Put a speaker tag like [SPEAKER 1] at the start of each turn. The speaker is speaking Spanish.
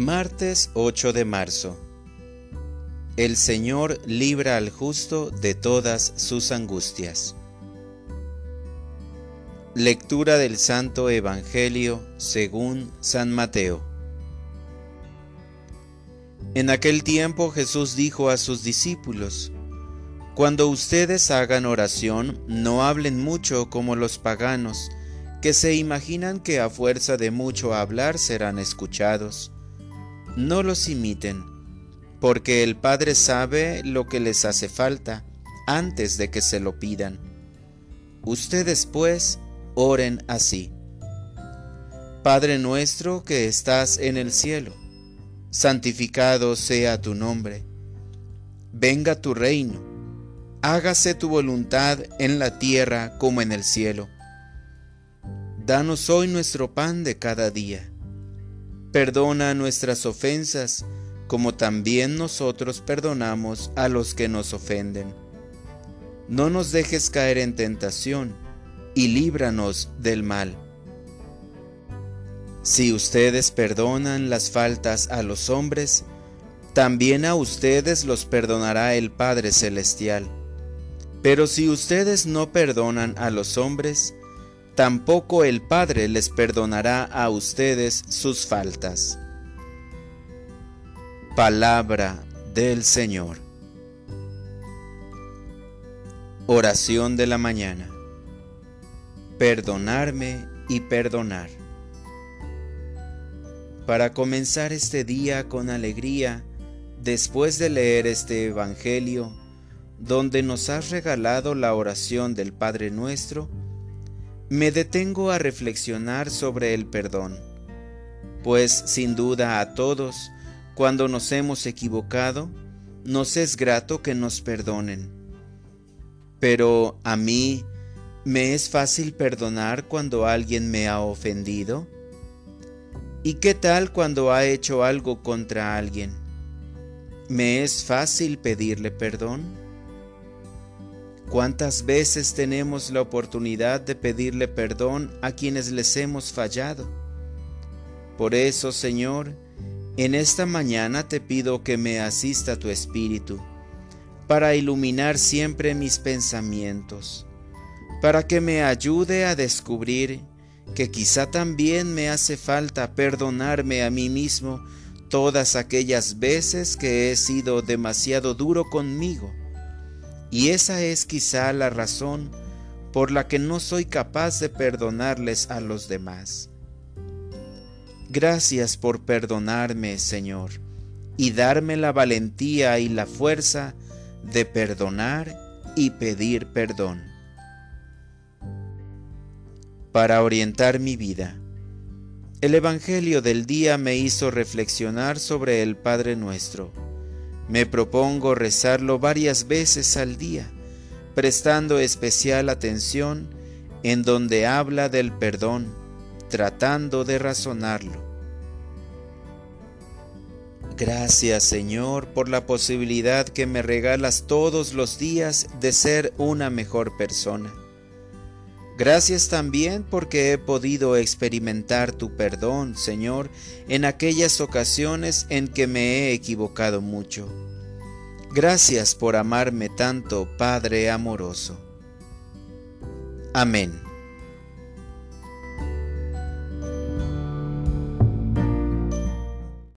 [SPEAKER 1] Martes 8 de marzo. El Señor libra al justo de todas sus angustias. Lectura del Santo Evangelio según San Mateo. En aquel tiempo Jesús dijo a sus discípulos, Cuando ustedes hagan oración, no hablen mucho como los paganos, que se imaginan que a fuerza de mucho hablar serán escuchados no los imiten, porque el Padre sabe lo que les hace falta antes de que se lo pidan. Ustedes pues oren así. Padre nuestro que estás en el cielo, santificado sea tu nombre. Venga tu reino, hágase tu voluntad en la tierra como en el cielo. Danos hoy nuestro pan de cada día Perdona nuestras ofensas, como también nosotros perdonamos a los que nos ofenden. No nos dejes caer en tentación, y líbranos del mal. Si ustedes perdonan las faltas a los hombres, también a ustedes los perdonará el Padre Celestial. Pero si ustedes no perdonan a los hombres, tampoco el Padre les perdonará a ustedes sus faltas. Palabra del Señor. Oración de la mañana. Perdonarme y perdonar. Para comenzar este día con alegría, después de leer este Evangelio, donde nos has regalado la oración del Padre nuestro, me detengo a reflexionar sobre el perdón, pues sin duda a todos, cuando nos hemos equivocado, nos es grato que nos perdonen. Pero a mí, ¿me es fácil perdonar cuando alguien me ha ofendido? ¿Y qué tal cuando ha hecho algo contra alguien? ¿Me es fácil pedirle perdón? ¿Cuántas veces tenemos la oportunidad de pedirle perdón a quienes les hemos fallado? Por eso, Señor, en esta mañana te pido que me asista tu Espíritu, para iluminar siempre mis pensamientos, para que me ayude a descubrir que quizá también me hace falta perdonarme a mí mismo todas aquellas veces que he sido demasiado duro conmigo y esa es quizá la razón por la que no soy capaz de perdonarles a los demás. Gracias por perdonarme, Señor, y darme la valentía y la fuerza de perdonar y pedir perdón. Para orientar mi vida, el Evangelio del día me hizo reflexionar sobre el Padre nuestro me propongo rezarlo varias veces al día, prestando especial atención en donde habla del perdón, tratando de razonarlo. Gracias Señor por la posibilidad que me regalas todos los días de ser una mejor persona. Gracias también porque he podido experimentar tu perdón, Señor, en aquellas ocasiones en que me he equivocado mucho. Gracias por amarme tanto, Padre amoroso. Amén.